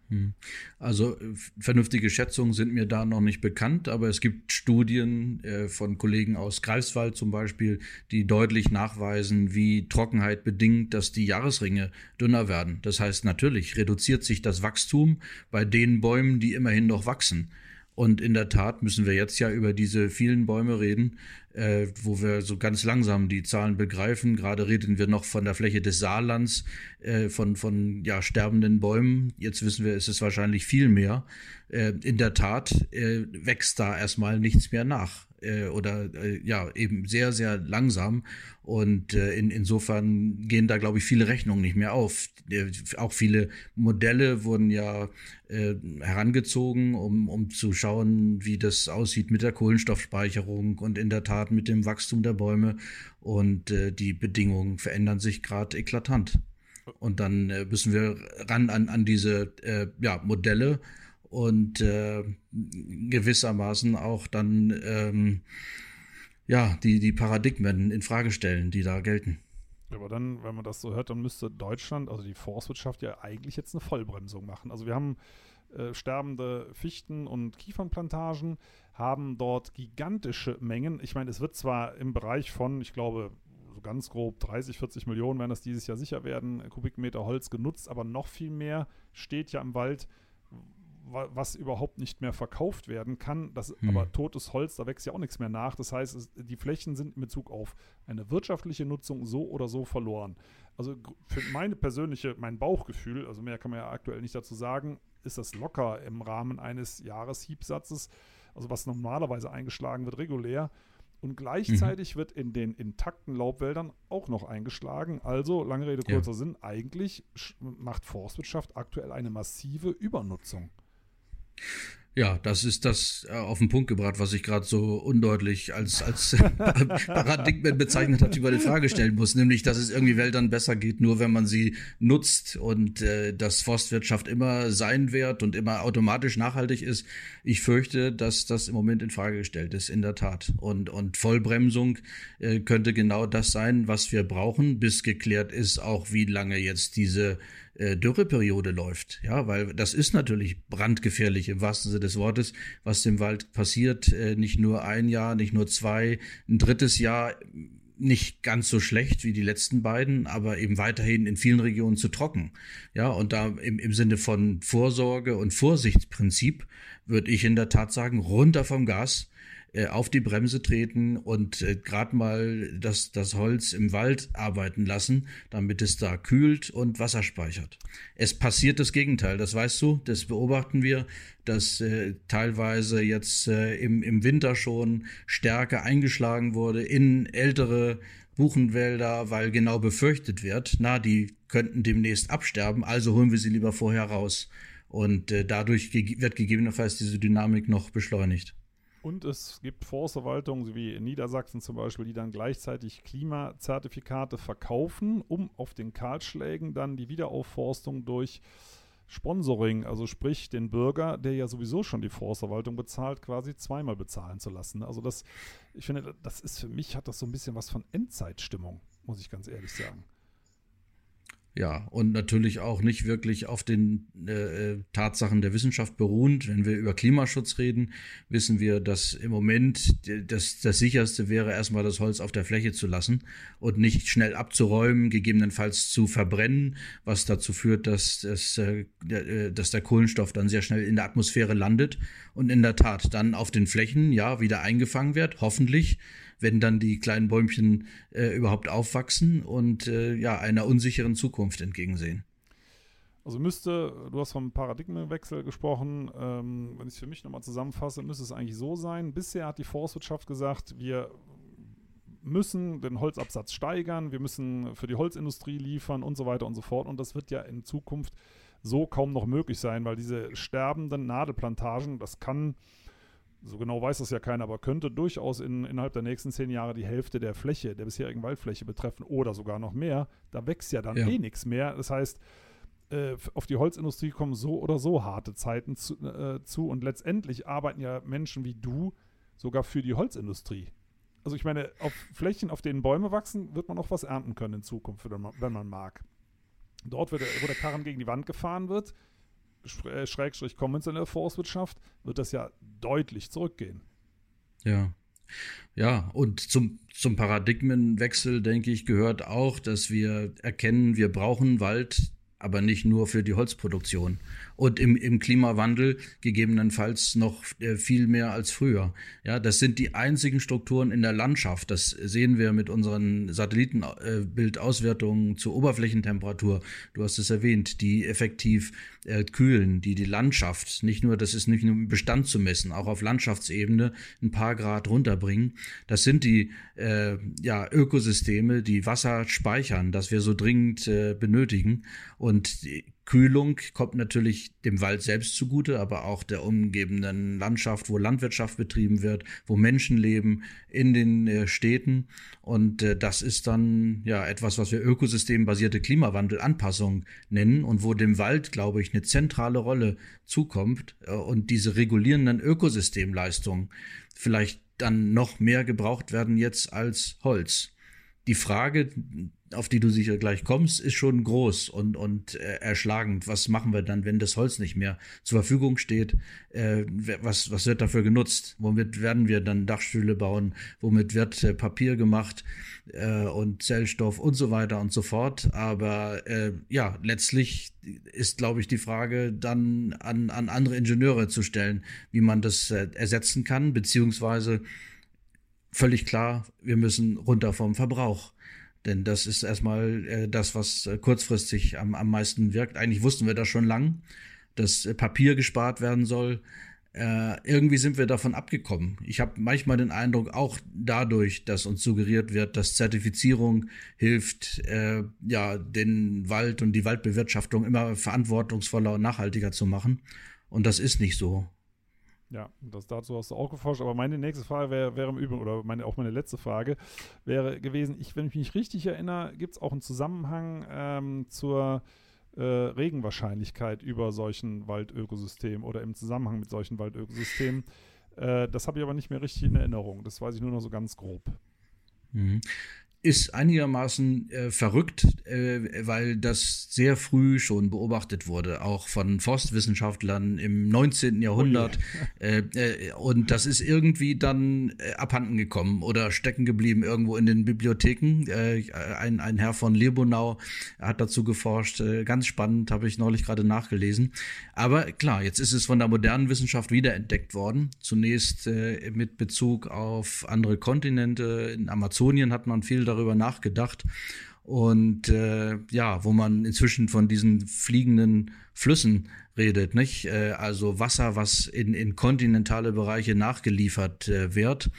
S2: Hm. Also äh, vernünftige Schätzungen sind mir da noch nicht bekannt, aber es gibt Studien äh, von Kollegen aus Greifswald zum Beispiel, die deutlich nachweisen, wie Trockenheit bedingt, dass die Jahresringe dünner werden. Das heißt, natürlich reduziert sich das Wachstum bei den Bäumen, die immerhin noch wachsen. Und in der Tat müssen wir jetzt ja über diese vielen Bäume reden, äh, wo wir so ganz langsam die Zahlen begreifen. Gerade reden wir noch von der Fläche des Saarlands, äh, von, von ja, sterbenden Bäumen. Jetzt wissen wir, es ist wahrscheinlich viel mehr. Äh, in der Tat äh, wächst da erstmal nichts mehr nach äh, oder äh, ja eben sehr, sehr langsam. Und äh, in, insofern gehen da, glaube ich, viele Rechnungen nicht mehr auf. Äh, auch viele Modelle wurden ja äh, herangezogen, um, um zu schauen, wie das aussieht mit der Kohlenstoffspeicherung und in der Tat mit dem Wachstum der Bäume. Und äh, die Bedingungen verändern sich gerade eklatant. Und dann äh, müssen wir ran an, an diese äh, ja, Modelle und äh, gewissermaßen auch dann ähm, ja die die Paradigmen in Frage stellen, die da gelten.
S1: Aber dann, wenn man das so hört, dann müsste Deutschland, also die Forstwirtschaft ja eigentlich jetzt eine Vollbremsung machen. Also wir haben äh, sterbende Fichten- und Kiefernplantagen, haben dort gigantische Mengen. Ich meine, es wird zwar im Bereich von, ich glaube, so ganz grob 30, 40 Millionen werden das dieses Jahr sicher werden, Kubikmeter Holz genutzt, aber noch viel mehr steht ja im Wald, was überhaupt nicht mehr verkauft werden kann. Das hm. aber totes Holz, da wächst ja auch nichts mehr nach. Das heißt, es, die Flächen sind in Bezug auf eine wirtschaftliche Nutzung so oder so verloren. Also für meine persönliche, mein Bauchgefühl, also mehr kann man ja aktuell nicht dazu sagen, ist das locker im Rahmen eines Jahreshiebsatzes, also was normalerweise eingeschlagen wird, regulär. Und gleichzeitig mhm. wird in den intakten Laubwäldern auch noch eingeschlagen. Also, lange Rede, kurzer ja. Sinn, eigentlich macht Forstwirtschaft aktuell eine massive Übernutzung.
S2: Ja, das ist das äh, auf den Punkt gebracht, was ich gerade so undeutlich als, als Paradigmen bezeichnet habe, die man in Frage stellen muss, nämlich, dass es irgendwie Wäldern besser geht, nur wenn man sie nutzt und äh, dass Forstwirtschaft immer sein wird und immer automatisch nachhaltig ist. Ich fürchte, dass das im Moment in Frage gestellt ist, in der Tat. Und, und Vollbremsung äh, könnte genau das sein, was wir brauchen, bis geklärt ist, auch wie lange jetzt diese äh, Dürreperiode läuft. Ja, weil das ist natürlich brandgefährlich im wahrsten Sinne des Wortes, was dem Wald passiert. Äh, nicht nur ein Jahr, nicht nur zwei, ein drittes Jahr nicht ganz so schlecht wie die letzten beiden, aber eben weiterhin in vielen Regionen zu trocken. Ja, und da im, im Sinne von Vorsorge und Vorsichtsprinzip würde ich in der Tat sagen, runter vom Gas, äh, auf die Bremse treten und äh, gerade mal das, das Holz im Wald arbeiten lassen, damit es da kühlt und Wasser speichert. Es passiert das Gegenteil, das weißt du, das beobachten wir, dass äh, teilweise jetzt äh, im, im Winter schon stärker eingeschlagen wurde in ältere Buchenwälder, weil genau befürchtet wird, na, die könnten demnächst absterben, also holen wir sie lieber vorher raus. Und äh, dadurch ge wird gegebenenfalls diese Dynamik noch beschleunigt.
S1: Und es gibt Forstverwaltungen, wie in Niedersachsen zum Beispiel, die dann gleichzeitig Klimazertifikate verkaufen, um auf den Kahlschlägen dann die Wiederaufforstung durch Sponsoring, also sprich den Bürger, der ja sowieso schon die Forstverwaltung bezahlt, quasi zweimal bezahlen zu lassen. Also das, ich finde, das ist für mich, hat das so ein bisschen was von Endzeitstimmung, muss ich ganz ehrlich sagen.
S2: Ja, und natürlich auch nicht wirklich auf den äh, Tatsachen der Wissenschaft beruhend. Wenn wir über Klimaschutz reden, wissen wir, dass im Moment das, das sicherste wäre, erstmal das Holz auf der Fläche zu lassen und nicht schnell abzuräumen, gegebenenfalls zu verbrennen, was dazu führt, dass, dass, äh, äh, dass der Kohlenstoff dann sehr schnell in der Atmosphäre landet und in der Tat dann auf den Flächen ja wieder eingefangen wird, hoffentlich wenn dann die kleinen Bäumchen äh, überhaupt aufwachsen und äh, ja, einer unsicheren Zukunft entgegensehen.
S1: Also müsste, du hast vom Paradigmenwechsel gesprochen, ähm, wenn ich es für mich nochmal zusammenfasse, müsste es eigentlich so sein. Bisher hat die Forstwirtschaft gesagt, wir müssen den Holzabsatz steigern, wir müssen für die Holzindustrie liefern und so weiter und so fort. Und das wird ja in Zukunft so kaum noch möglich sein, weil diese sterbenden Nadelplantagen, das kann, so genau weiß das ja keiner, aber könnte durchaus in, innerhalb der nächsten zehn Jahre die Hälfte der Fläche, der bisherigen Waldfläche betreffen oder sogar noch mehr. Da wächst ja dann ja. eh nichts mehr. Das heißt, äh, auf die Holzindustrie kommen so oder so harte Zeiten zu, äh, zu und letztendlich arbeiten ja Menschen wie du sogar für die Holzindustrie. Also ich meine, auf Flächen, auf denen Bäume wachsen, wird man auch was ernten können in Zukunft, wenn man, wenn man mag. Dort, der, wo der Karren gegen die Wand gefahren wird, äh, Schrägstrich konventionelle Forstwirtschaft, wird das ja deutlich zurückgehen.
S2: Ja. Ja, und zum, zum Paradigmenwechsel, denke ich, gehört auch, dass wir erkennen, wir brauchen Wald, aber nicht nur für die Holzproduktion und im, im Klimawandel gegebenenfalls noch äh, viel mehr als früher. Ja, das sind die einzigen Strukturen in der Landschaft. Das sehen wir mit unseren Satellitenbildauswertungen zur Oberflächentemperatur. Du hast es erwähnt, die effektiv äh, kühlen, die die Landschaft, nicht nur, das ist nicht nur im Bestand zu messen, auch auf Landschaftsebene ein paar Grad runterbringen. Das sind die äh, ja, Ökosysteme, die Wasser speichern, das wir so dringend äh, benötigen. Und Kühlung kommt natürlich dem Wald selbst zugute, aber auch der umgebenden Landschaft, wo Landwirtschaft betrieben wird, wo Menschen leben, in den äh, Städten. Und äh, das ist dann ja etwas, was wir ökosystembasierte Klimawandelanpassung nennen und wo dem Wald, glaube ich, eine zentrale Rolle zukommt äh, und diese regulierenden Ökosystemleistungen vielleicht dann noch mehr gebraucht werden jetzt als Holz. Die Frage, auf die du sicher gleich kommst, ist schon groß und, und äh, erschlagend. Was machen wir dann, wenn das Holz nicht mehr zur Verfügung steht? Äh, was, was wird dafür genutzt? Womit werden wir dann Dachstühle bauen? Womit wird äh, Papier gemacht äh, und Zellstoff und so weiter und so fort? Aber äh, ja, letztlich ist, glaube ich, die Frage dann an, an andere Ingenieure zu stellen, wie man das äh, ersetzen kann, beziehungsweise völlig klar, wir müssen runter vom Verbrauch. Denn das ist erstmal äh, das, was äh, kurzfristig am, am meisten wirkt. Eigentlich wussten wir das schon lang, dass äh, Papier gespart werden soll. Äh, irgendwie sind wir davon abgekommen. Ich habe manchmal den Eindruck, auch dadurch, dass uns suggeriert wird, dass Zertifizierung hilft, äh, ja, den Wald und die Waldbewirtschaftung immer verantwortungsvoller und nachhaltiger zu machen. Und das ist nicht so.
S1: Ja, das dazu hast du auch geforscht. Aber meine nächste Frage wäre, wäre im Übrigen, oder meine, auch meine letzte Frage, wäre gewesen, ich, wenn ich mich richtig erinnere, gibt es auch einen Zusammenhang ähm, zur äh, Regenwahrscheinlichkeit über solchen Waldökosystemen oder im Zusammenhang mit solchen Waldökosystemen. Äh, das habe ich aber nicht mehr richtig in Erinnerung. Das weiß ich nur noch so ganz grob.
S2: Mhm ist einigermaßen äh, verrückt, äh, weil das sehr früh schon beobachtet wurde, auch von Forstwissenschaftlern im 19. Jahrhundert. Oh äh, äh, und das ist irgendwie dann äh, abhanden gekommen oder stecken geblieben irgendwo in den Bibliotheken. Äh, ein, ein Herr von Lebonau hat dazu geforscht. Ganz spannend, habe ich neulich gerade nachgelesen. Aber klar, jetzt ist es von der modernen Wissenschaft wiederentdeckt worden. Zunächst mit Bezug auf andere Kontinente. In Amazonien hat man viel darüber darüber nachgedacht. Und äh, ja, wo man inzwischen von diesen fliegenden Flüssen redet, nicht? Äh, also Wasser, was in, in kontinentale Bereiche nachgeliefert äh, wird.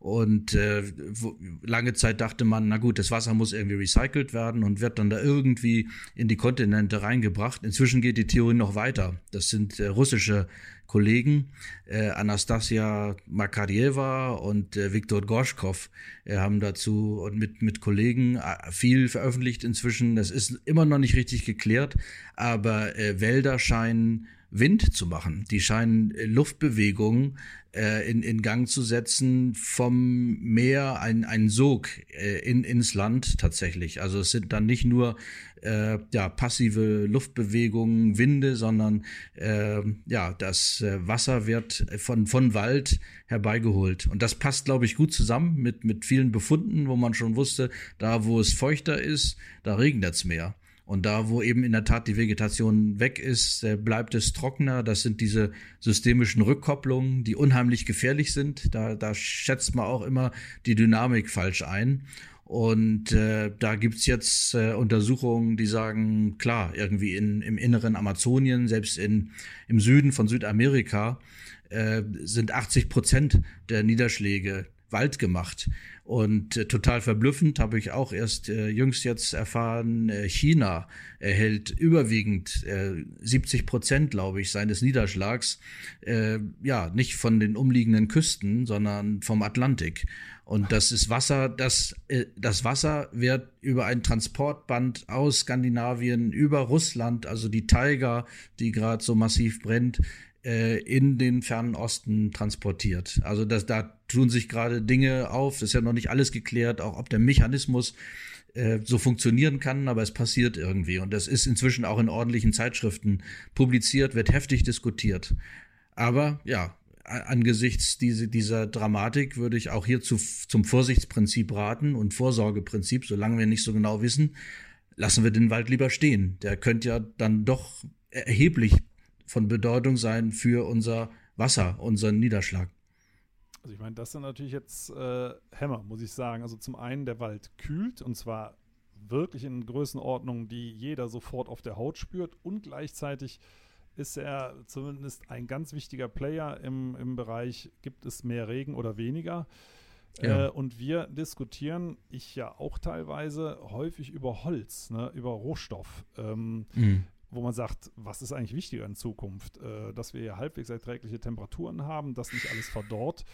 S2: Und äh, wo, lange Zeit dachte man, na gut, das Wasser muss irgendwie recycelt werden und wird dann da irgendwie in die Kontinente reingebracht. Inzwischen geht die Theorie noch weiter. Das sind äh, russische Kollegen, äh, Anastasia Makarjeva und äh, Viktor Gorschkow äh, haben dazu und mit, mit Kollegen äh, viel veröffentlicht inzwischen. Das ist immer noch nicht richtig geklärt, aber äh, Wälder scheinen Wind zu machen. Die scheinen äh, Luftbewegungen äh, in, in Gang zu setzen vom Meer, ein, ein Sog äh, in, ins Land tatsächlich. Also es sind dann nicht nur äh, ja, passive Luftbewegungen, Winde, sondern äh, ja, das äh, Wasser wird von, von Wald herbeigeholt. Und das passt, glaube ich, gut zusammen mit, mit vielen Befunden, wo man schon wusste, da wo es feuchter ist, da regnet es mehr. Und da, wo eben in der Tat die Vegetation weg ist, äh, bleibt es trockener. Das sind diese systemischen Rückkopplungen, die unheimlich gefährlich sind. Da, da schätzt man auch immer die Dynamik falsch ein. Und äh, da gibt's jetzt äh, Untersuchungen, die sagen, klar, irgendwie in, im inneren Amazonien, selbst in, im Süden von Südamerika, äh, sind 80 Prozent der Niederschläge Wald gemacht. Und äh, total verblüffend habe ich auch erst äh, jüngst jetzt erfahren, äh, China erhält überwiegend äh, 70 Prozent, glaube ich, seines Niederschlags, äh, ja, nicht von den umliegenden Küsten, sondern vom Atlantik. Und das ist Wasser, das, äh, das Wasser wird über ein Transportband aus Skandinavien über Russland, also die Taiga, die gerade so massiv brennt, äh, in den fernen Osten transportiert. Also das, da tun sich gerade Dinge auf, das ist ja noch nicht alles geklärt, auch ob der Mechanismus äh, so funktionieren kann, aber es passiert irgendwie. Und das ist inzwischen auch in ordentlichen Zeitschriften publiziert, wird heftig diskutiert. Aber ja, angesichts diese, dieser Dramatik würde ich auch hier zu, zum Vorsichtsprinzip raten und Vorsorgeprinzip, solange wir nicht so genau wissen, lassen wir den Wald lieber stehen. Der könnte ja dann doch erheblich von Bedeutung sein für unser Wasser, unseren Niederschlag.
S1: Also ich meine, das sind natürlich jetzt äh, Hämmer, muss ich sagen. Also zum einen, der Wald kühlt und zwar wirklich in Größenordnungen, die jeder sofort auf der Haut spürt und gleichzeitig ist er zumindest ein ganz wichtiger Player im, im Bereich, gibt es mehr Regen oder weniger. Ja. Äh, und wir diskutieren, ich ja auch teilweise, häufig über Holz, ne, über Rohstoff. Ähm, mhm wo man sagt, was ist eigentlich wichtiger in Zukunft? Äh, dass wir hier halbwegs erträgliche Temperaturen haben, dass nicht alles verdorrt.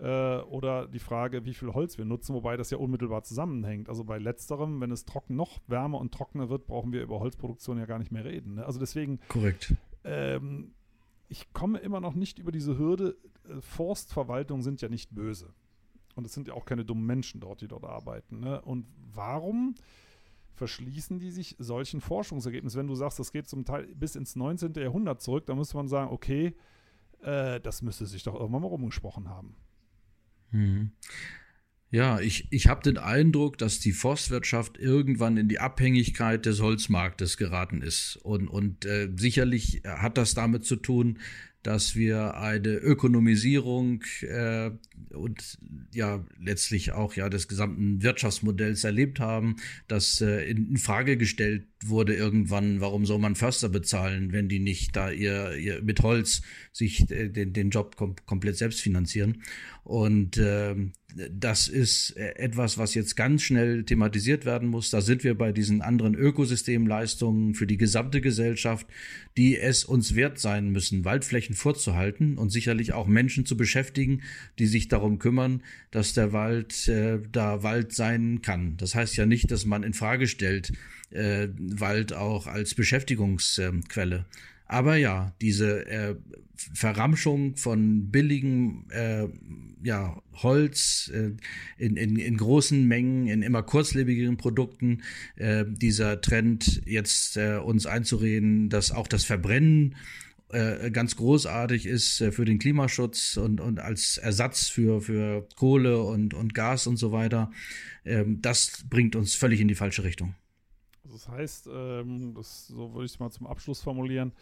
S1: Äh, oder die Frage, wie viel Holz wir nutzen, wobei das ja unmittelbar zusammenhängt. Also bei letzterem, wenn es trocken noch wärmer und trockener wird, brauchen wir über Holzproduktion ja gar nicht mehr reden. Ne? Also deswegen.
S2: Korrekt.
S1: Ähm, ich komme immer noch nicht über diese Hürde. Äh, Forstverwaltungen sind ja nicht böse. Und es sind ja auch keine dummen Menschen dort, die dort arbeiten. Ne? Und warum verschließen die sich solchen Forschungsergebnissen. Wenn du sagst, das geht zum Teil bis ins 19. Jahrhundert zurück, dann müsste man sagen, okay, äh, das müsste sich doch irgendwann mal rumgesprochen haben.
S2: Hm. Ja, ich, ich habe den Eindruck, dass die Forstwirtschaft irgendwann in die Abhängigkeit des Holzmarktes geraten ist. Und, und äh, sicherlich hat das damit zu tun, dass wir eine Ökonomisierung äh, und ja letztlich auch ja des gesamten Wirtschaftsmodells erlebt haben, dass äh, in, Frage gestellt wurde irgendwann, warum soll man Förster bezahlen, wenn die nicht da ihr, ihr mit Holz sich äh, den, den Job kom komplett selbst finanzieren. Und äh, das ist äh, etwas, was jetzt ganz schnell thematisiert werden muss. Da sind wir bei diesen anderen Ökosystemleistungen für die gesamte Gesellschaft, die es uns wert sein müssen, Waldflächen vorzuhalten und sicherlich auch Menschen zu beschäftigen, die sich darum kümmern, dass der Wald äh, da Wald sein kann. Das heißt ja nicht, dass man in Frage stellt, äh, Wald auch als Beschäftigungsquelle. Aber ja, diese äh, Verramschung von billigem äh, ja, Holz äh, in, in, in großen Mengen, in immer kurzlebigeren Produkten, äh, dieser Trend jetzt äh, uns einzureden, dass auch das Verbrennen äh, ganz großartig ist für den Klimaschutz und, und als Ersatz für, für Kohle und, und Gas und so weiter, ähm, das bringt uns völlig in die falsche Richtung.
S1: Das heißt, ähm, das, so würde ich es mal zum Abschluss formulieren,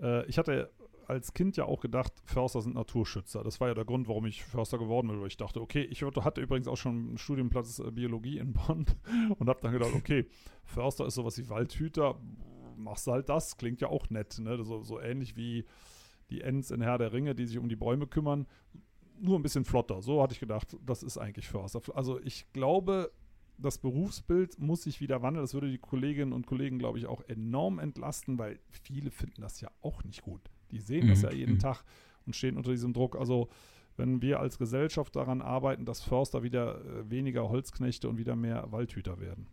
S1: äh, ich hatte als Kind ja auch gedacht, Förster sind Naturschützer. Das war ja der Grund, warum ich Förster geworden bin, weil ich dachte, okay, ich hatte übrigens auch schon einen Studienplatz äh, Biologie in Bonn und habe dann gedacht, okay, Förster ist sowas wie Waldhüter, machst halt das, klingt ja auch nett, ne? so, so ähnlich wie die Ents in Herr der Ringe, die sich um die Bäume kümmern, nur ein bisschen flotter. So hatte ich gedacht, das ist eigentlich Förster. Also ich glaube, das Berufsbild muss sich wieder wandeln. Das würde die Kolleginnen und Kollegen, glaube ich, auch enorm entlasten, weil viele finden das ja auch nicht gut. Die sehen mhm. das ja jeden mhm. Tag und stehen unter diesem Druck. Also wenn wir als Gesellschaft daran arbeiten, dass Förster wieder äh, weniger Holzknechte und wieder mehr Waldhüter werden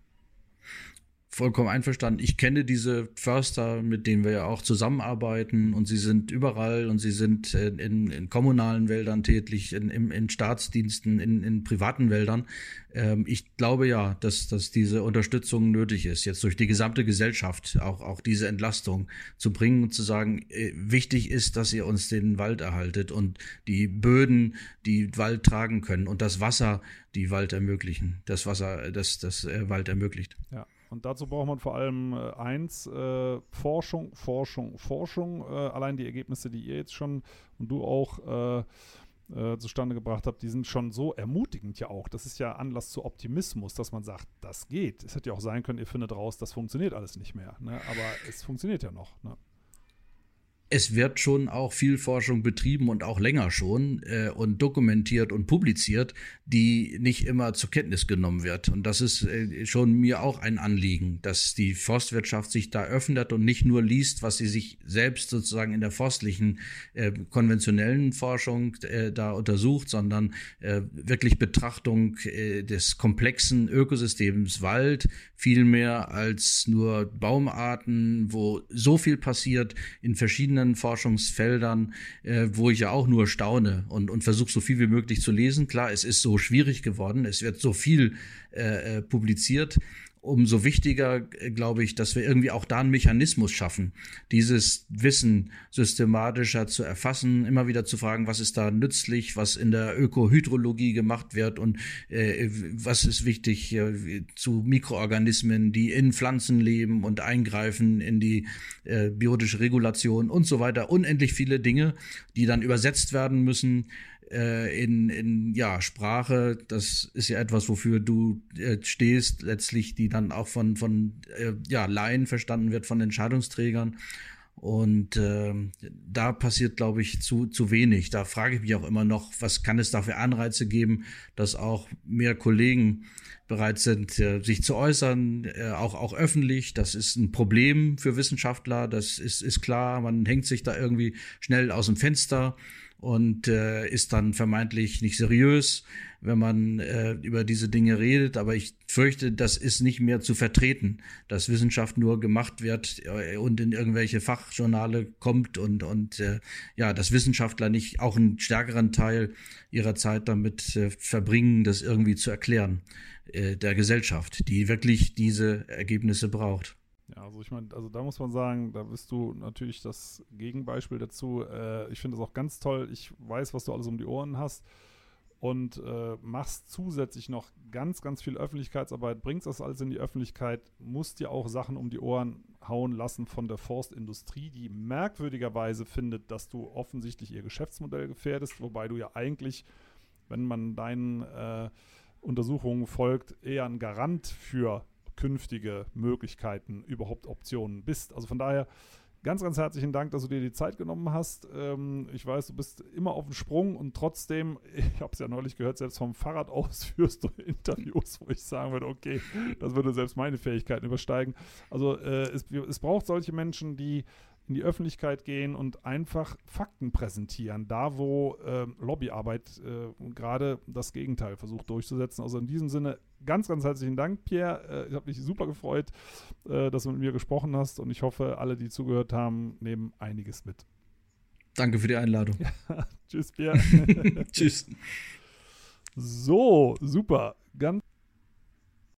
S2: vollkommen einverstanden. Ich kenne diese Förster, mit denen wir ja auch zusammenarbeiten und sie sind überall und sie sind in, in kommunalen Wäldern tätig, in, in, in Staatsdiensten, in, in privaten Wäldern. Ähm, ich glaube ja, dass, dass diese Unterstützung nötig ist, jetzt durch die gesamte Gesellschaft auch, auch diese Entlastung zu bringen und zu sagen, äh, wichtig ist, dass ihr uns den Wald erhaltet und die Böden, die Wald tragen können und das Wasser, die Wald ermöglichen, das Wasser, das das äh, Wald ermöglicht.
S1: Ja. Und dazu braucht man vor allem äh, eins, äh, Forschung, Forschung, Forschung. Äh, allein die Ergebnisse, die ihr jetzt schon und du auch äh, äh, zustande gebracht habt, die sind schon so ermutigend ja auch. Das ist ja Anlass zu Optimismus, dass man sagt, das geht. Es hätte ja auch sein können, ihr findet raus, das funktioniert alles nicht mehr. Ne? Aber es funktioniert ja noch. Ne?
S2: Es wird schon auch viel Forschung betrieben und auch länger schon äh, und dokumentiert und publiziert, die nicht immer zur Kenntnis genommen wird. Und das ist äh, schon mir auch ein Anliegen, dass die Forstwirtschaft sich da öffnet und nicht nur liest, was sie sich selbst sozusagen in der forstlichen äh, konventionellen Forschung äh, da untersucht, sondern äh, wirklich Betrachtung äh, des komplexen Ökosystems Wald, viel mehr als nur Baumarten, wo so viel passiert in verschiedenen Forschungsfeldern, äh, wo ich ja auch nur staune und, und versuche so viel wie möglich zu lesen. Klar, es ist so schwierig geworden, es wird so viel äh, äh publiziert umso wichtiger, äh, glaube ich, dass wir irgendwie auch da einen Mechanismus schaffen, dieses Wissen systematischer zu erfassen, immer wieder zu fragen, was ist da nützlich, was in der Ökohydrologie gemacht wird und äh, was ist wichtig äh, zu Mikroorganismen, die in Pflanzen leben und eingreifen in die äh, biotische Regulation und so weiter. Unendlich viele Dinge, die dann übersetzt werden müssen äh, in, in ja, Sprache, das ist ja etwas, wofür du äh, stehst, letztlich, die dann auch von, von äh, ja, Laien verstanden wird, von Entscheidungsträgern. Und äh, da passiert, glaube ich, zu, zu wenig. Da frage ich mich auch immer noch, was kann es da für Anreize geben, dass auch mehr Kollegen bereit sind, äh, sich zu äußern, äh, auch, auch öffentlich. Das ist ein Problem für Wissenschaftler, das ist, ist klar. Man hängt sich da irgendwie schnell aus dem Fenster und äh, ist dann vermeintlich nicht seriös, wenn man äh, über diese Dinge redet. Aber ich fürchte, das ist nicht mehr zu vertreten, dass Wissenschaft nur gemacht wird äh, und in irgendwelche Fachjournale kommt und, und äh, ja, dass Wissenschaftler nicht auch einen stärkeren Teil ihrer Zeit damit äh, verbringen, das irgendwie zu erklären äh, der Gesellschaft, die wirklich diese Ergebnisse braucht.
S1: Ja, also ich meine, also da muss man sagen, da bist du natürlich das Gegenbeispiel dazu. Äh, ich finde es auch ganz toll. Ich weiß, was du alles um die Ohren hast und äh, machst zusätzlich noch ganz, ganz viel Öffentlichkeitsarbeit, bringst das alles in die Öffentlichkeit, musst dir auch Sachen um die Ohren hauen lassen von der Forstindustrie, die merkwürdigerweise findet, dass du offensichtlich ihr Geschäftsmodell gefährdest, wobei du ja eigentlich, wenn man deinen äh, Untersuchungen folgt, eher ein Garant für künftige Möglichkeiten, überhaupt Optionen bist. Also von daher ganz, ganz herzlichen Dank, dass du dir die Zeit genommen hast. Ähm, ich weiß, du bist immer auf dem Sprung und trotzdem, ich habe es ja neulich gehört, selbst vom Fahrrad aus führst du Interviews, wo ich sagen würde, okay, das würde selbst meine Fähigkeiten übersteigen. Also äh, es, es braucht solche Menschen, die in die Öffentlichkeit gehen und einfach Fakten präsentieren, da wo äh, Lobbyarbeit äh, gerade das Gegenteil versucht durchzusetzen. Also in diesem Sinne ganz, ganz herzlichen Dank, Pierre. Äh, ich habe mich super gefreut, äh, dass du mit mir gesprochen hast und ich hoffe, alle, die zugehört haben, nehmen einiges mit.
S2: Danke für die Einladung.
S1: Ja, tschüss, Pierre.
S2: tschüss.
S1: So, super. Ganz